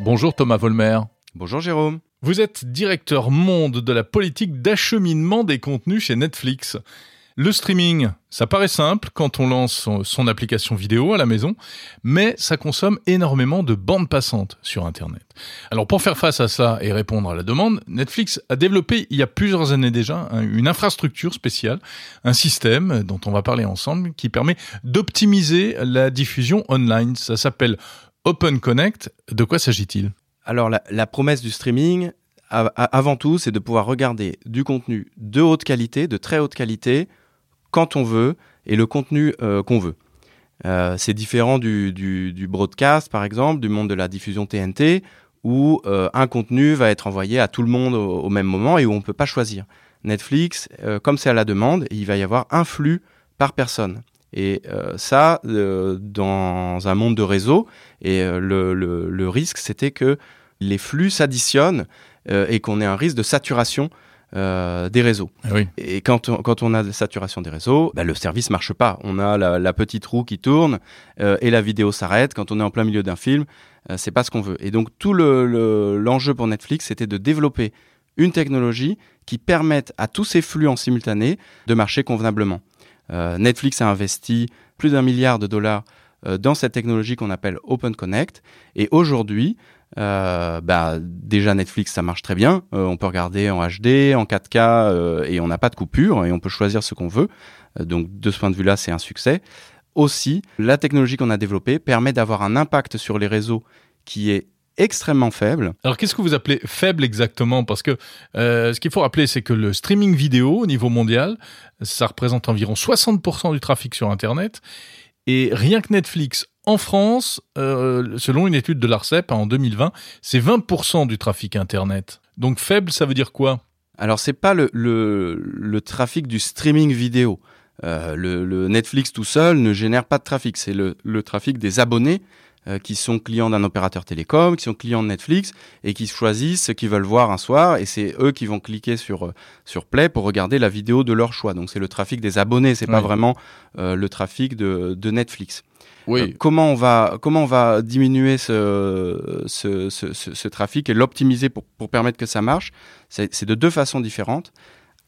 Bonjour Thomas Volmer. Bonjour Jérôme. Vous êtes directeur monde de la politique d'acheminement des contenus chez Netflix. Le streaming, ça paraît simple quand on lance son, application vidéo à la maison, mais ça consomme énormément de bandes passantes sur Internet. Alors pour faire face à ça et répondre à la demande, Netflix a développé il y a plusieurs années déjà une infrastructure spéciale, un système dont on va parler ensemble qui permet d'optimiser la diffusion online. Ça s'appelle Open Connect. De quoi s'agit-il? Alors la, promesse du streaming, avant tout, c'est de pouvoir regarder du contenu de haute qualité, de très haute qualité, quand on veut et le contenu euh, qu'on veut. Euh, c'est différent du, broadcast, par exemple, du monde de la diffusion TNT, où euh, un contenu va être envoyé à tout le monde au, même moment et où on ne peut pas choisir. Netflix, comme c'est à la demande, il va y avoir un flux par personne. Et ça, dans un monde de réseau, et le, le, risque, c'était que les flux s'additionnent et qu'on ait un risque de saturation euh, des réseaux. Ah et quand on, quand on a de saturation des réseaux, bah, le service marche pas. On a la, petite roue qui tourne euh, et la vidéo s'arrête. Quand on est en plein milieu d'un film, euh, c'est pas ce qu'on veut. Et donc tout l'enjeu pour Netflix, c'était de développer une technologie qui permette à tous ces flux en simultané de marcher convenablement. Netflix a investi plus d'un milliard de dollars dans cette technologie qu'on appelle Open Connect. Et aujourd'hui, euh, bah, déjà Netflix ça marche très bien. Euh, on peut regarder en HD, en 4K euh, et on n'a pas de coupure et on peut choisir ce qu'on veut. donc de ce point de vue-là, c'est un succès. Aussi, la technologie qu'on a développée permet d'avoir un impact sur les réseaux qui est extrêmement faible. Alors qu'est-ce que vous appelez faible exactement? Parce que ce qu'il faut rappeler, c'est que le streaming vidéo au niveau mondial, ça représente environ 60% du trafic sur Internet. Et rien que Netflix en France, euh, selon une étude de l'ARCEP en 2020, c'est 20% du trafic Internet. Donc faible, ça veut dire quoi? Alors c'est pas le, le, trafic du streaming vidéo. Euh, le, Netflix tout seul ne génère pas de trafic, c'est le, trafic des abonnés euh, qui sont clients d'un opérateur télécom, qui sont clients de Netflix et qui choisissent ce qu'ils veulent voir un soir et c'est eux qui vont cliquer sur sur Play pour regarder la vidéo de leur choix. Donc c'est le trafic des abonnés, c'est pas vraiment le trafic de, de Netflix. Euh, comment on va diminuer ce trafic et l'optimiser pour, pour permettre que ça marche? C'est de deux façons différentes.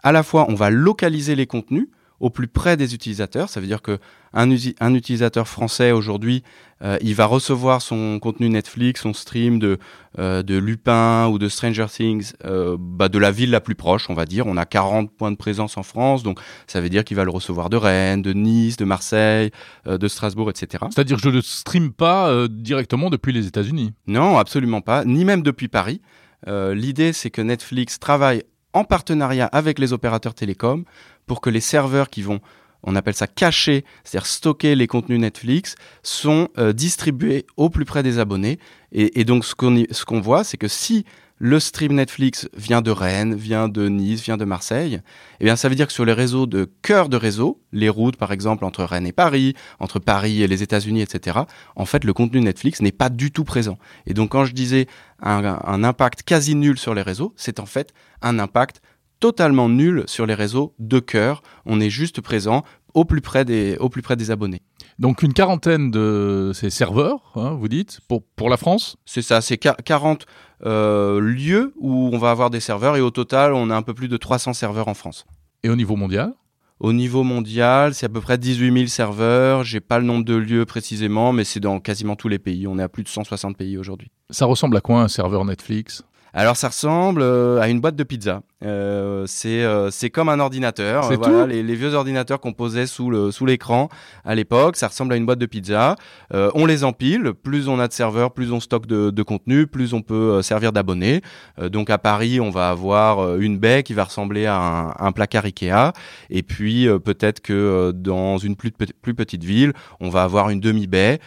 À la fois, on va localiser les contenus au plus près des utilisateurs. Ça veut dire que un, un utilisateur français aujourd'hui, euh, il va recevoir son contenu Netflix, son stream de, euh, de Lupin ou de Stranger Things, euh, bah de la ville la plus proche, on va dire. On a 40 points de présence en France, donc ça veut dire qu'il va le recevoir de Rennes, de Nice, de Marseille, de Strasbourg, etc. C'est-à-dire que je ne stream pas directement depuis les États-Unis Non, absolument pas, ni même depuis Paris. L'idée, c'est que Netflix travaille en partenariat avec les opérateurs télécoms pour que les serveurs qui vont on appelle ça cacher, c'est-à-dire stocker les contenus Netflix, sont euh, distribués au plus près des abonnés. Et, donc ce qu'on ce qu'on voit, c'est que si le stream Netflix vient de Rennes, vient de Nice, vient de Marseille, eh bien ça veut dire que sur les réseaux de cœur de réseau, les routes par exemple entre Rennes et Paris, entre Paris et les États-Unis, etc., en fait le contenu Netflix n'est pas du tout présent. Et donc quand je disais un, impact quasi nul sur les réseaux, c'est en fait un impact totalement nul sur les réseaux de cœur. On est juste présent au plus près des, au plus près des abonnés. Donc une quarantaine de ces serveurs, hein, vous dites, pour, pour la France C'est ça, c'est 40 euh, lieux où on va avoir des serveurs et au total, on a un peu plus de 300 serveurs en France. Et au niveau mondial? Au niveau mondial, c'est à peu près 18 000 serveurs. J'ai pas le nombre de lieux précisément, mais c'est dans quasiment tous les pays. On est à plus de 160 pays aujourd'hui. Ça ressemble à quoi un serveur Netflix? Alors ça ressemble euh, à une boîte de pizza. Euh, c'est euh, c'est comme un ordinateur. Euh, voilà, les, les, vieux ordinateurs qu'on posait sous le sous l'écran à l'époque, ça ressemble à une boîte de pizza. Euh, on les empile. Plus on a de serveurs, plus on stocke de, de contenu, plus on peut servir d'abonnés. donc à Paris, on va avoir une baie qui va ressembler à un, un placard Ikea. Et puis peut-être que dans une plus, plus petite ville, on va avoir une demi baie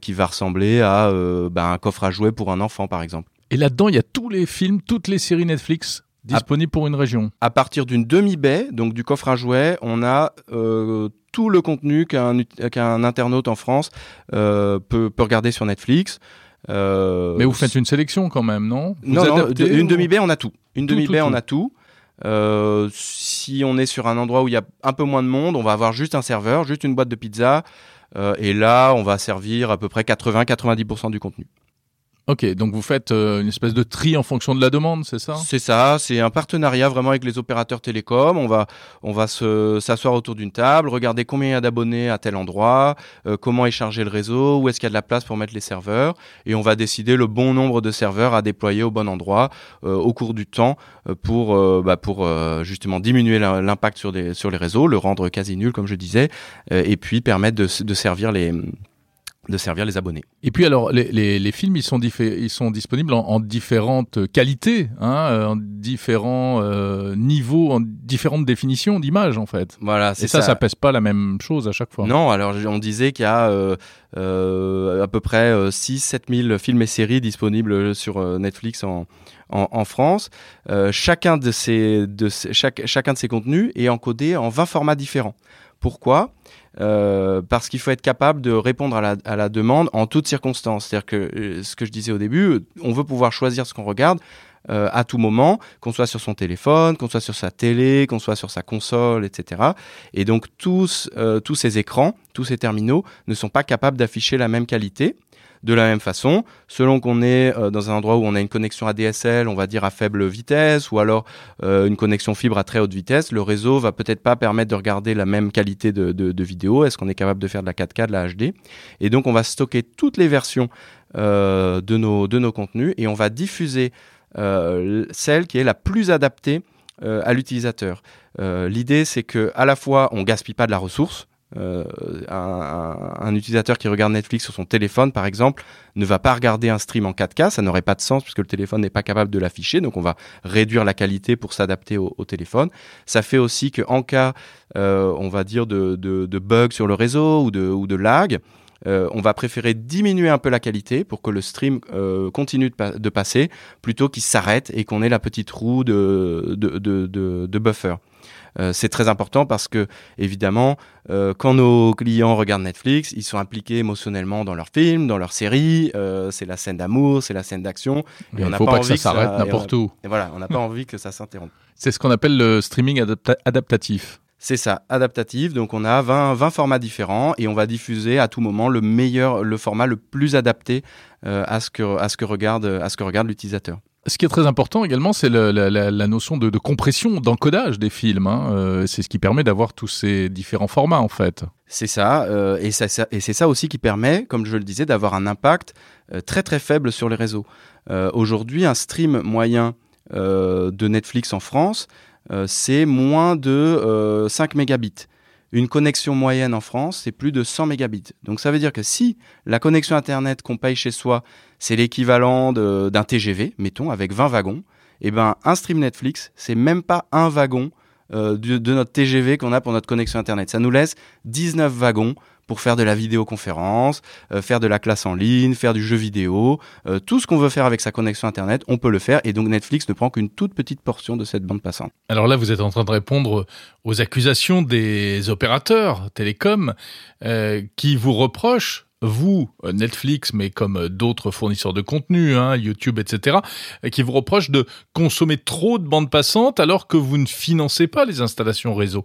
qui va ressembler à bah, un coffre à jouets pour un enfant, par exemple. Et là-dedans, il y a tous les films, toutes les séries Netflix disponibles pour une région. À partir d'une demi-baie, donc du coffre à jouets, on a euh, tout le contenu qu'un internaute en France euh, peut, peut, regarder sur Netflix. Euh, Mais vous faites une sélection quand même, non? Non, non une demi-baie, on a tout. Une demi-baie, on a tout. si on est sur un endroit où il y a un peu moins de monde, on va avoir juste un serveur, juste une boîte de pizza, et là, on va servir à peu près 80-90% du contenu. Ok, donc vous faites euh, une espèce de tri en fonction de la demande, c'est ça? C'est ça, c'est un partenariat vraiment avec les opérateurs télécoms. On va, on va se, s'asseoir autour d'une table, regarder combien il y a d'abonnés à tel endroit, euh, comment est chargé le réseau, où est-ce qu'il y a de la place pour mettre les serveurs, et on va décider le bon nombre de serveurs à déployer au bon endroit euh, au cours du temps pour, bah, pour justement diminuer l'impact sur, sur les réseaux, le rendre quasi nul comme je disais, et puis permettre de, de servir les de servir les abonnés. Et puis alors, les, les, les films, ils sont, ils sont disponibles en, en différentes qualités, hein, euh, en différents euh, niveaux, en différentes définitions d'images en fait. Voilà, c'est ça, ça, ça pèse pas la même chose à chaque fois. Non, alors on disait qu'il y a euh, euh à peu près 6-7 000 films et séries disponibles sur Netflix en, en, en France. chacun de ces, de ces, chaque, chacun de ces contenus est encodé en 20 formats différents. Pourquoi? Euh, parce qu'il faut être capable de répondre à la, demande en toutes circonstances. C'est-à-dire que euh, ce que je disais au début, on veut pouvoir choisir ce qu'on regarde euh, à tout moment, qu'on soit sur son téléphone, qu'on soit sur sa télé, qu'on soit sur sa console, etc. Et donc tous, euh, tous ces écrans, tous ces terminaux ne sont pas capables d'afficher la même qualité. De la même façon, selon qu'on est euh, dans un endroit où on a une connexion ADSL, on va dire à faible vitesse, ou alors euh, une connexion fibre à très haute vitesse, le réseau va peut-être pas permettre de regarder la même qualité de, vidéo. Est-ce qu'on est capable de faire de la 4K, de la HD Et donc on va stocker toutes les versions euh, de, nos, de nos contenus et on va diffuser celle qui est la plus adaptée à l'utilisateur. L'idée c'est que à la fois on gaspille pas de la ressource, euh, un, utilisateur qui regarde Netflix sur son téléphone, par exemple, ne va pas regarder un stream en 4K, ça n'aurait pas de sens puisque le téléphone n'est pas capable de l'afficher, donc on va réduire la qualité pour s'adapter au, téléphone. Ça fait aussi que en cas, euh, on va dire de, de, de bug sur le réseau ou de, lag, euh, on va préférer diminuer un peu la qualité pour que le stream continue de, pa de, passer plutôt qu'il s'arrête et qu'on ait la petite roue de buffer. Euh, c'est très important parce que, évidemment, euh, quand nos clients regardent Netflix, ils sont impliqués émotionnellement dans leurs films, dans leurs séries. Euh, c'est la scène d'amour, c'est la scène d'action. Il ne faut pas, pas que ça s'arrête n'importe où. Et voilà, on n'a pas envie que ça s'interrompe. C'est ce qu'on appelle le streaming adapta adaptatif. C'est ça, adaptatif. Donc on a 20, 20, formats différents et on va diffuser à tout moment le meilleur, le format le plus adapté euh, à ce que à ce que regarde à ce que regarde l'utilisateur. Ce qui est très important également, c'est la, notion de, compression, d'encodage des films. Hein. Euh, c'est ce qui permet d'avoir tous ces différents formats, en fait. C'est ça, euh, et, ça, et c'est ça aussi qui permet, comme je le disais, d'avoir un impact euh, très très faible sur les réseaux. Aujourd'hui, un stream moyen de Netflix en France, c'est moins de 5 mégabits une connexion moyenne en France, c'est plus de 100 mégabits. Donc ça veut dire que si la connexion Internet qu'on paye chez soi, c'est l'équivalent d'un TGV, mettons, avec 20 wagons, eh ben un stream Netflix, c'est même pas un wagon euh, de, de, notre TGV qu'on a pour notre connexion Internet. Ça nous laisse 19 wagons pour faire de la vidéoconférence, euh, faire de la classe en ligne, faire du jeu vidéo, euh, tout ce qu'on veut faire avec sa connexion Internet, on peut le faire. Et donc Netflix ne prend qu'une toute petite portion de cette bande passante. Alors là, vous êtes en train de répondre aux accusations des opérateurs télécoms euh, qui vous reprochent vous, Netflix, mais comme d'autres fournisseurs de contenu, hein, YouTube, etc., qui vous reprochent de consommer trop de bandes passantes alors que vous ne financez pas les installations réseau.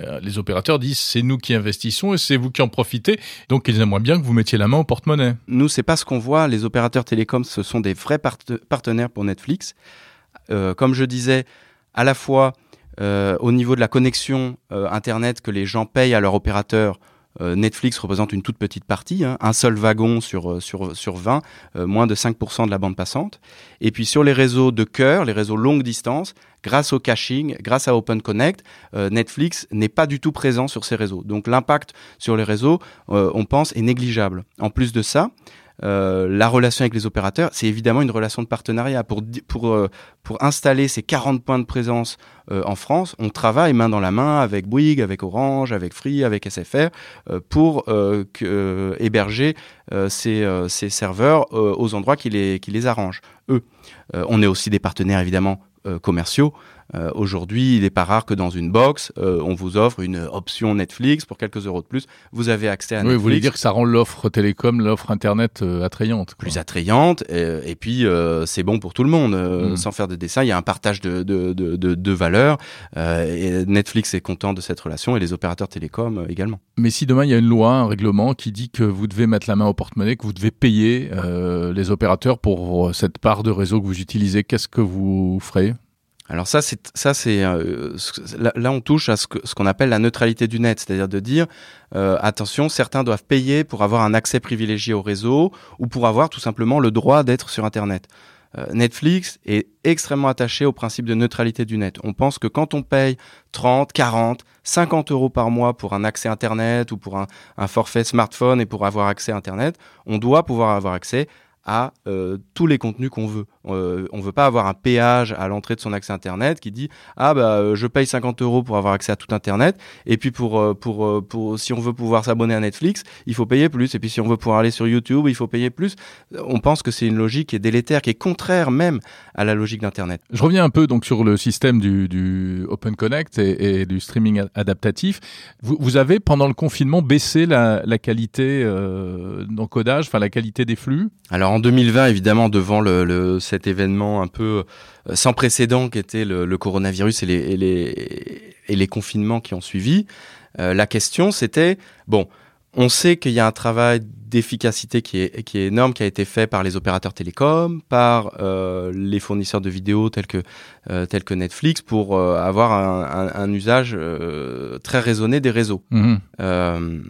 Euh, les opérateurs disent c'est nous qui investissons et c'est vous qui en profitez, donc ils aimeraient bien que vous mettiez la main au porte-monnaie. Nous, c'est pas ce qu'on voit. Les opérateurs télécoms, ce sont des vrais part partenaires pour Netflix. Euh, comme je disais, à la fois euh, au niveau de la connexion euh, Internet que les gens payent à leur opérateur, euh, Netflix représente une toute petite partie, hein, un seul wagon sur, euh, sur, sur 20, euh, moins de 5% de la bande passante. Et puis sur les réseaux de cœur, les réseaux longue distance, grâce au caching, grâce à Open Connect, euh, Netflix n'est pas du tout présent sur ces réseaux. Donc l'impact sur les réseaux, euh, on pense, est négligeable. En plus de ça, euh, la relation avec les opérateurs, c'est évidemment une relation de partenariat. Pour, euh, installer ces 40 points de présence euh, en France, on travaille main dans la main avec Bouygues, avec Orange, avec Free, avec SFR, pour héberger ces, ces, serveurs aux endroits qui les, qui les arrangent, eux. on est aussi des partenaires évidemment commerciaux. Euh, aujourd'hui, il n'est pas rare que dans une box, euh, on vous offre une option Netflix pour quelques euros de plus. Vous avez accès à oui, Netflix. Vous voulez dire que ça rend l'offre télécom, l'offre Internet euh, attrayante quoi. plus attrayante et, et puis euh, c'est bon pour tout le monde euh, Mm. sans faire de dessin il y a un partage de, de, de, de, de valeurs euh, et Netflix est content de cette relation et les opérateurs télécoms euh, également Mais si demain il y a une loi, un règlement qui dit que vous devez mettre la main au porte-monnaie, que vous devez payer euh, les opérateurs pour euh, cette part de réseau que vous utilisez, qu'est-ce que vous ferez? Alors ça c'est ça c'est euh, là, on touche à ce qu'on appelle la neutralité du net c'est-à-dire de dire euh, attention certains doivent payer pour avoir un accès privilégié au réseau ou pour avoir tout simplement le droit d'être sur internet Euh, Netflix est extrêmement attaché au principe de neutralité du net. On pense que quand on paye 30, 40, 50 euros par mois pour un accès Internet ou pour un, un forfait smartphone et pour avoir accès à Internet, on doit pouvoir avoir accès à tous les contenus qu'on veut. Euh, on veut pas avoir un péage à l'entrée de son accès Internet qui dit ah bah euh, je paye 50 euros pour avoir accès à tout Internet et puis pour euh, pour pour si on veut pouvoir s'abonner à Netflix il faut payer plus et puis si on veut pouvoir aller sur YouTube il faut payer plus. On pense que c'est une logique qui est délétère, qui est contraire même à la logique d'Internet. Je reviens un peu donc sur le système du, du Open Connect et, et du streaming adaptatif. Vous, vous avez pendant le confinement baissé la, la qualité euh, d'encodage, enfin la qualité des flux? Alors en 2020, évidemment, devant le, le- cet événement un peu euh, sans précédent qu'était le, le coronavirus et les, et, les, et les confinements qui ont suivi, euh, la question c'était, bon, on sait qu'il y a un travail d'efficacité qui est, qui est énorme, qui a été fait par les opérateurs télécoms, par euh, les fournisseurs de vidéos tels que, euh, tels que Netflix, pour euh, avoir un, un- un usage très raisonné des réseaux. Euh,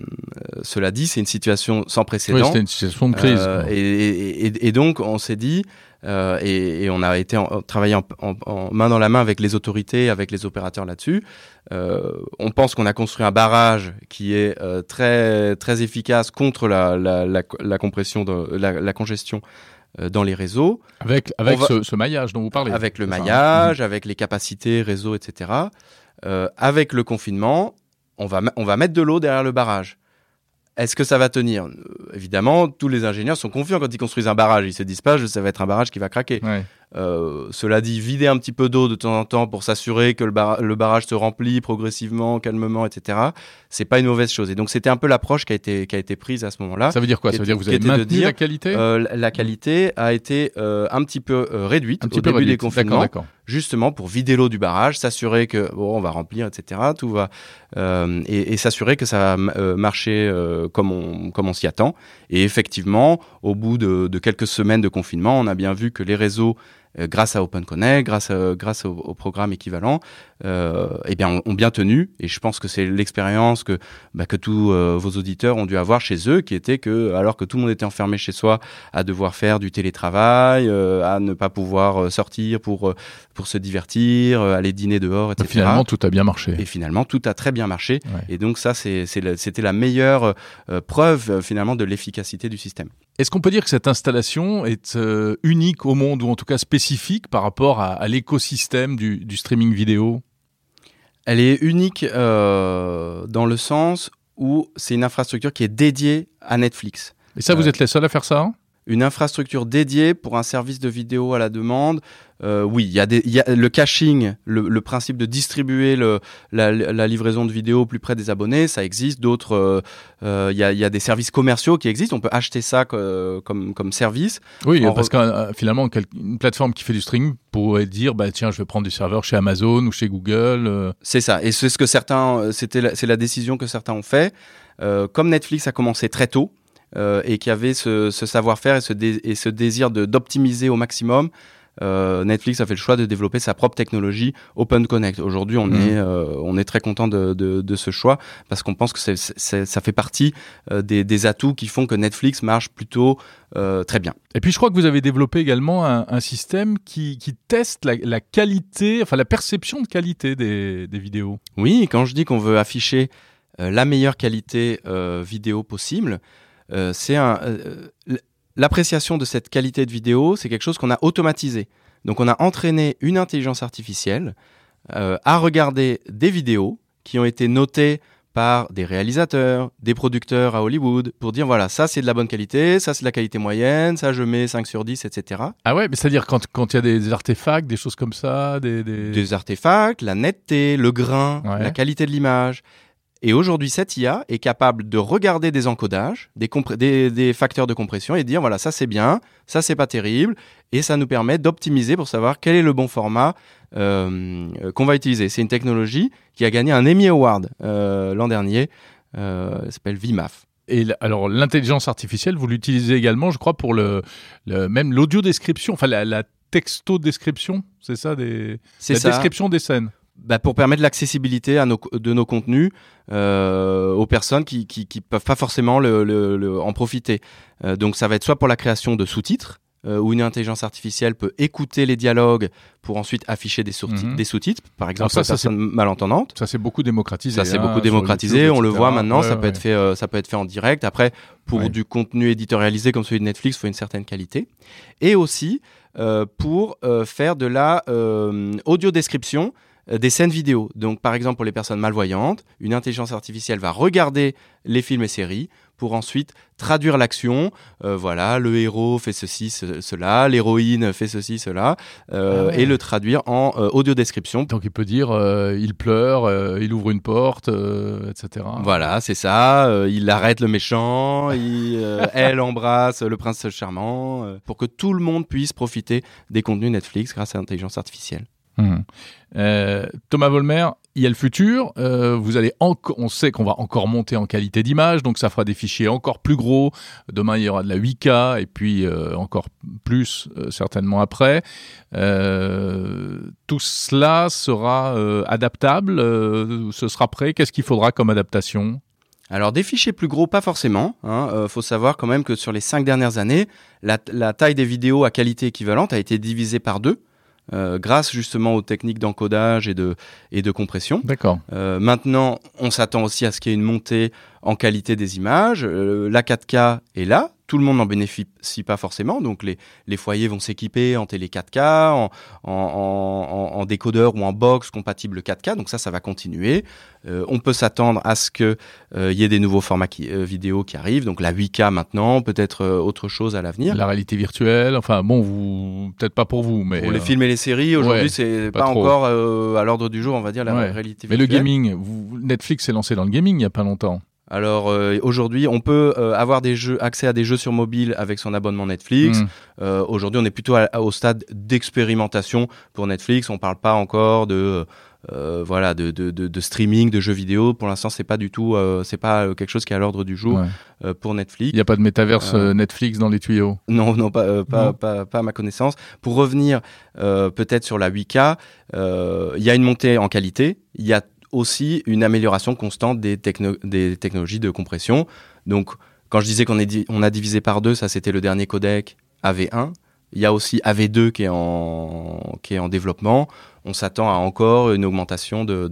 cela dit, c'est une situation sans Oui, précédent. c'était une situation de crise. Et- et donc, on s'est dit, euh, et, et on a été en, travaillé en, en- en main dans la main avec les autorités, avec les opérateurs là-dessus. Euh, on pense qu'on a construit un barrage qui est euh, très très efficace contre la, la, la, la compression, de, la, la congestion euh, dans les réseaux, Avec, avec va- ce, ce maillage dont vous parlez. avec le hein maillage, avec les capacités réseau, etc. Euh, avec le confinement, on va on va mettre de l'eau derrière le barrage. Est-ce que ça va tenir? Euh, Évidemment, tous les ingénieurs sont confiants quand ils construisent un barrage. Ils se disent pas, ça va être un barrage qui va craquer. Ouais. Euh, cela dit, vider un petit peu d'eau de temps en temps pour s'assurer que le, bar- le barrage se remplit progressivement, calmement, etc. C'est pas une mauvaise chose. Et donc c'était un peu l'approche qui a été qui a été prise à ce moment-là. Ça veut dire quoi? Ça veut dire que vous avez maintenu dire, la qualité? Euh, la- qualité a été euh, un petit peu réduite Un petit au peu début des confinements d'accord. Justement pour vider l'eau du barrage, s'assurer que bon, on va remplir, etc. Tout va euh, et, s'assurer que ça va euh, marcher euh, comme on s'y attend. Et effectivement, au bout de, quelques semaines de confinement, on a bien vu que les réseaux grâce à OpenConnect, grâce à, grâce au, au programme équivalent, euh, eh bien, ont, ont bien tenu. Et je pense que c'est l'expérience que, bah, que tous euh, vos auditeurs ont dû avoir chez eux, qui était que, alors que tout le monde était enfermé chez soi, à devoir faire du télétravail, euh, à ne pas pouvoir euh, sortir pour euh, pour se divertir, euh, aller dîner dehors, etc. Finalement, tout a bien marché. Et finalement, tout a très bien marché. Ouais. Et donc ça, c'était la meilleure euh, preuve euh, finalement de l'efficacité du système. Est-ce qu'on peut dire que cette installation est euh, unique au monde ou en tout cas spécifique par rapport à, à l'écosystème du, du streaming vidéo? Elle est unique euh, dans le sens où c'est une infrastructure qui est dédiée à Netflix. Et ça, vous Euh, êtes les seuls à faire ça? hein Une infrastructure dédiée pour un service de vidéo à la demande. Euh, oui, il y, a des- y a le caching, le, le principe de distribuer le, la, la livraison de vidéos plus près des abonnés, ça existe. D'autres, euh, euh, il y, a, y a des services commerciaux qui existent. On peut acheter ça co- comme, comme service. Oui, en parce que euh, finalement, une plateforme qui fait du streaming pourrait dire, bah tiens, je vais prendre du serveur chez Amazon ou chez Google. C'est ça. Et c'est ce que certains, c'était, c'est la décision que certains ont fait. Euh, comme Netflix a commencé très tôt euh, et qu'il y avait ce, ce savoir-faire et et ce désir d'optimiser au maximum. Euh, Netflix a fait le choix de développer sa propre technologie Open Connect. Aujourd'hui, on Mhm. est euh, on est très content de, de, de ce choix parce qu'on pense que c'est, c'est- ça fait partie euh, des, des atouts qui font que Netflix marche plutôt euh, très bien. Et puis, je crois que vous avez développé également un, un système qui, qui teste la, la qualité, enfin la perception de qualité des, des vidéos. Oui, quand je dis qu'on veut afficher euh, la meilleure qualité euh, vidéo possible, euh, c'est un euh, l'appréciation de cette qualité de vidéo, c'est quelque chose qu'on a automatisé. Donc on a entraîné une intelligence artificielle euh, à regarder des vidéos qui ont été notées par des réalisateurs, des producteurs à Hollywood pour dire voilà, ça c'est de la bonne qualité, ça c'est de la qualité moyenne, ça je mets 5 sur 10, etc. Ah ouais, mais c'est-à-dire quand il y a des artefacts, des choses comme ça, des... Des, artefacts, la netteté, le grain, la qualité de l'image. Et aujourd'hui, cette IA est capable de regarder des encodages, des, des, facteurs de compression et dire voilà, ça c'est bien, ça c'est pas terrible. Et ça nous permet d'optimiser pour savoir quel est le bon format euh, qu'on va utiliser. C'est une technologie qui a gagné un Emmy Award euh, l'an dernier. Euh, s'appelle VMAF. Et alors l'intelligence artificielle, vous l'utilisez également, je crois, pour le, même l'audio description, enfin la, texto description, c'est ça des la description des scènes. Bah, pour permettre l'accessibilité à nos, de nos contenus euh, aux personnes qui, qui, peuvent pas forcément le, le, en profiter. Euh, donc ça va être soit pour la création de sous-titres, euh, où une intelligence artificielle peut écouter les dialogues pour ensuite afficher des, mhm. des sous-titres, par exemple ça, pour ça, personnes malentendantes. Ça c'est beaucoup démocratisé. Ça c'est beaucoup hein, démocratisé. on le voit maintenant. ça peut être fait, euh, ça peut être fait en direct. Après, pour du contenu éditorialisé comme celui de Netflix, il faut une certaine qualité. Et aussi euh, pour faire de la audio description des scènes vidéo. Donc, par exemple, pour les personnes malvoyantes, une intelligence artificielle va regarder les films et séries pour ensuite traduire l'action. Euh, voilà, le héros fait ceci, cela, l'héroïne fait ceci, cela, euh, ah et le traduire en audio description. Donc, il peut dire il pleure, il ouvre une porte, etc. Voilà, c'est ça. il arrête le méchant, elle embrasse le prince charmant, pour que tout le monde puisse profiter des contenus Netflix grâce à l'intelligence artificielle. Mmh. Euh, Thomas Volmer, il y a le futur. Euh, vous allez on sait qu'on va encore monter en qualité d'image, donc ça fera des fichiers encore plus gros. Demain, il y aura de la 8K et puis euh, encore plus certainement après. tout cela sera adaptable. ce sera prêt. Qu'est-ce qu'il faudra comme adaptation? Alors des fichiers plus gros, pas forcément. Il hein. faut savoir quand même que sur les cinq dernières années, la taille des vidéos à qualité équivalente a été divisée par deux. Euh, grâce justement aux techniques d'encodage et de, et de compression. D'accord. Euh, maintenant, on s'attend aussi à ce qu'il y ait une montée en qualité des images. Euh, la 4K est là, tout le monde n'en bénéficie pas forcément. Donc les, les foyers vont s'équiper en télé 4K, en, en, en, décodeur ou en box compatible 4K. Donc ça, ça va continuer. Euh, on peut s'attendre à ce qu'il euh, y ait des nouveaux formats qui, euh, vidéo qui arrivent. Donc la 8K maintenant, peut-être autre chose à l'avenir. La réalité virtuelle, enfin bon, vous peut-être pas pour vous, mais pour les films et les séries aujourd'hui, c'est pas, encore à l'ordre du jour, on va dire la réalité virtuelle. Mais le gaming, Netflix s'est lancé dans le gaming il y a pas longtemps. Alors euh, aujourd'hui, on peut euh, avoir des jeux, accès à des jeux sur mobile avec son abonnement Netflix. Mm. Euh, aujourd'hui, on est plutôt au stade d'expérimentation pour Netflix. On parle pas encore de voilà de, de, de, streaming de jeux vidéo. Pour l'instant, c'est pas du tout, c'est pas quelque chose qui est à l'ordre du jour pour Netflix. Il n'y a pas de métaverse Netflix dans les tuyaux? Non, non, pas, pas, Pas, pas, à ma connaissance. Pour revenir peut-être sur la 8K, il y a une montée en qualité. Il y a aussi une amélioration constante des, des technologies de compression. Donc, quand je disais qu'on on a divisé par deux, ça c'était le dernier codec AV1. Il y a aussi AV2 qui est en, qui est en développement on s'attend à encore une augmentation de,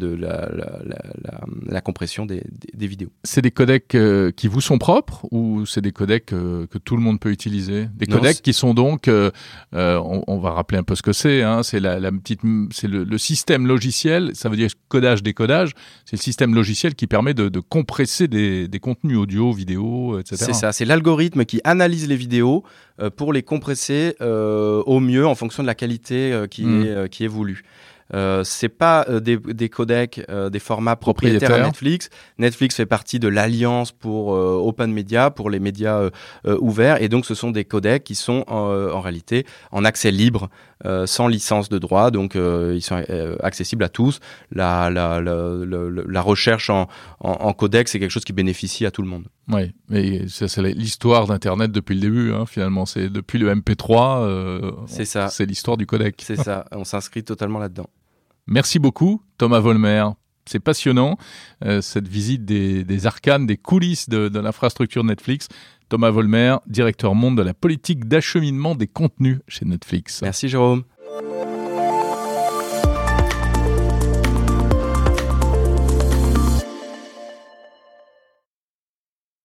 la, compression des, vidéos. C'est des codecs euh, qui vous sont propres ou c'est des codecs euh, que tout le monde peut utiliser? Des codecs qui sont donc, euh, on, va rappeler un peu ce que c'est, hein, c'est la, petite, c'est le, système logiciel, ça veut dire codage décodage, c'est le système logiciel qui permet de, compresser des, contenus audio, vidéo, etc. C'est ça, c'est l'algorithme qui analyse les vidéos pour les compresser au mieux en fonction de la qualité qui, hmm. est, qui est voulue. Euh, c'est pas euh, des, des, codecs, euh, des formats propriétaires à Netflix. Netflix fait partie de l'alliance pour open media, pour les médias ouverts, et donc ce sont des codecs qui sont en réalité en accès libre, sans licence de droit, donc ils sont accessibles à tous. La, la, la, la recherche en, en, en codec, c'est quelque chose qui bénéficie à tout le monde. Oui, mais c'est l'histoire d'Internet depuis le début, hein, finalement. C'est depuis le MP3. c'est ça. C'est l'histoire du codec. C'est ça. On s'inscrit totalement là-dedans. Merci beaucoup, Thomas Volmer. C'est passionnant, euh, cette visite des, arcanes, des coulisses de, de l'infrastructure Netflix. Thomas Volmer, directeur monde de la politique d'acheminement des contenus chez Netflix. Merci Jérôme.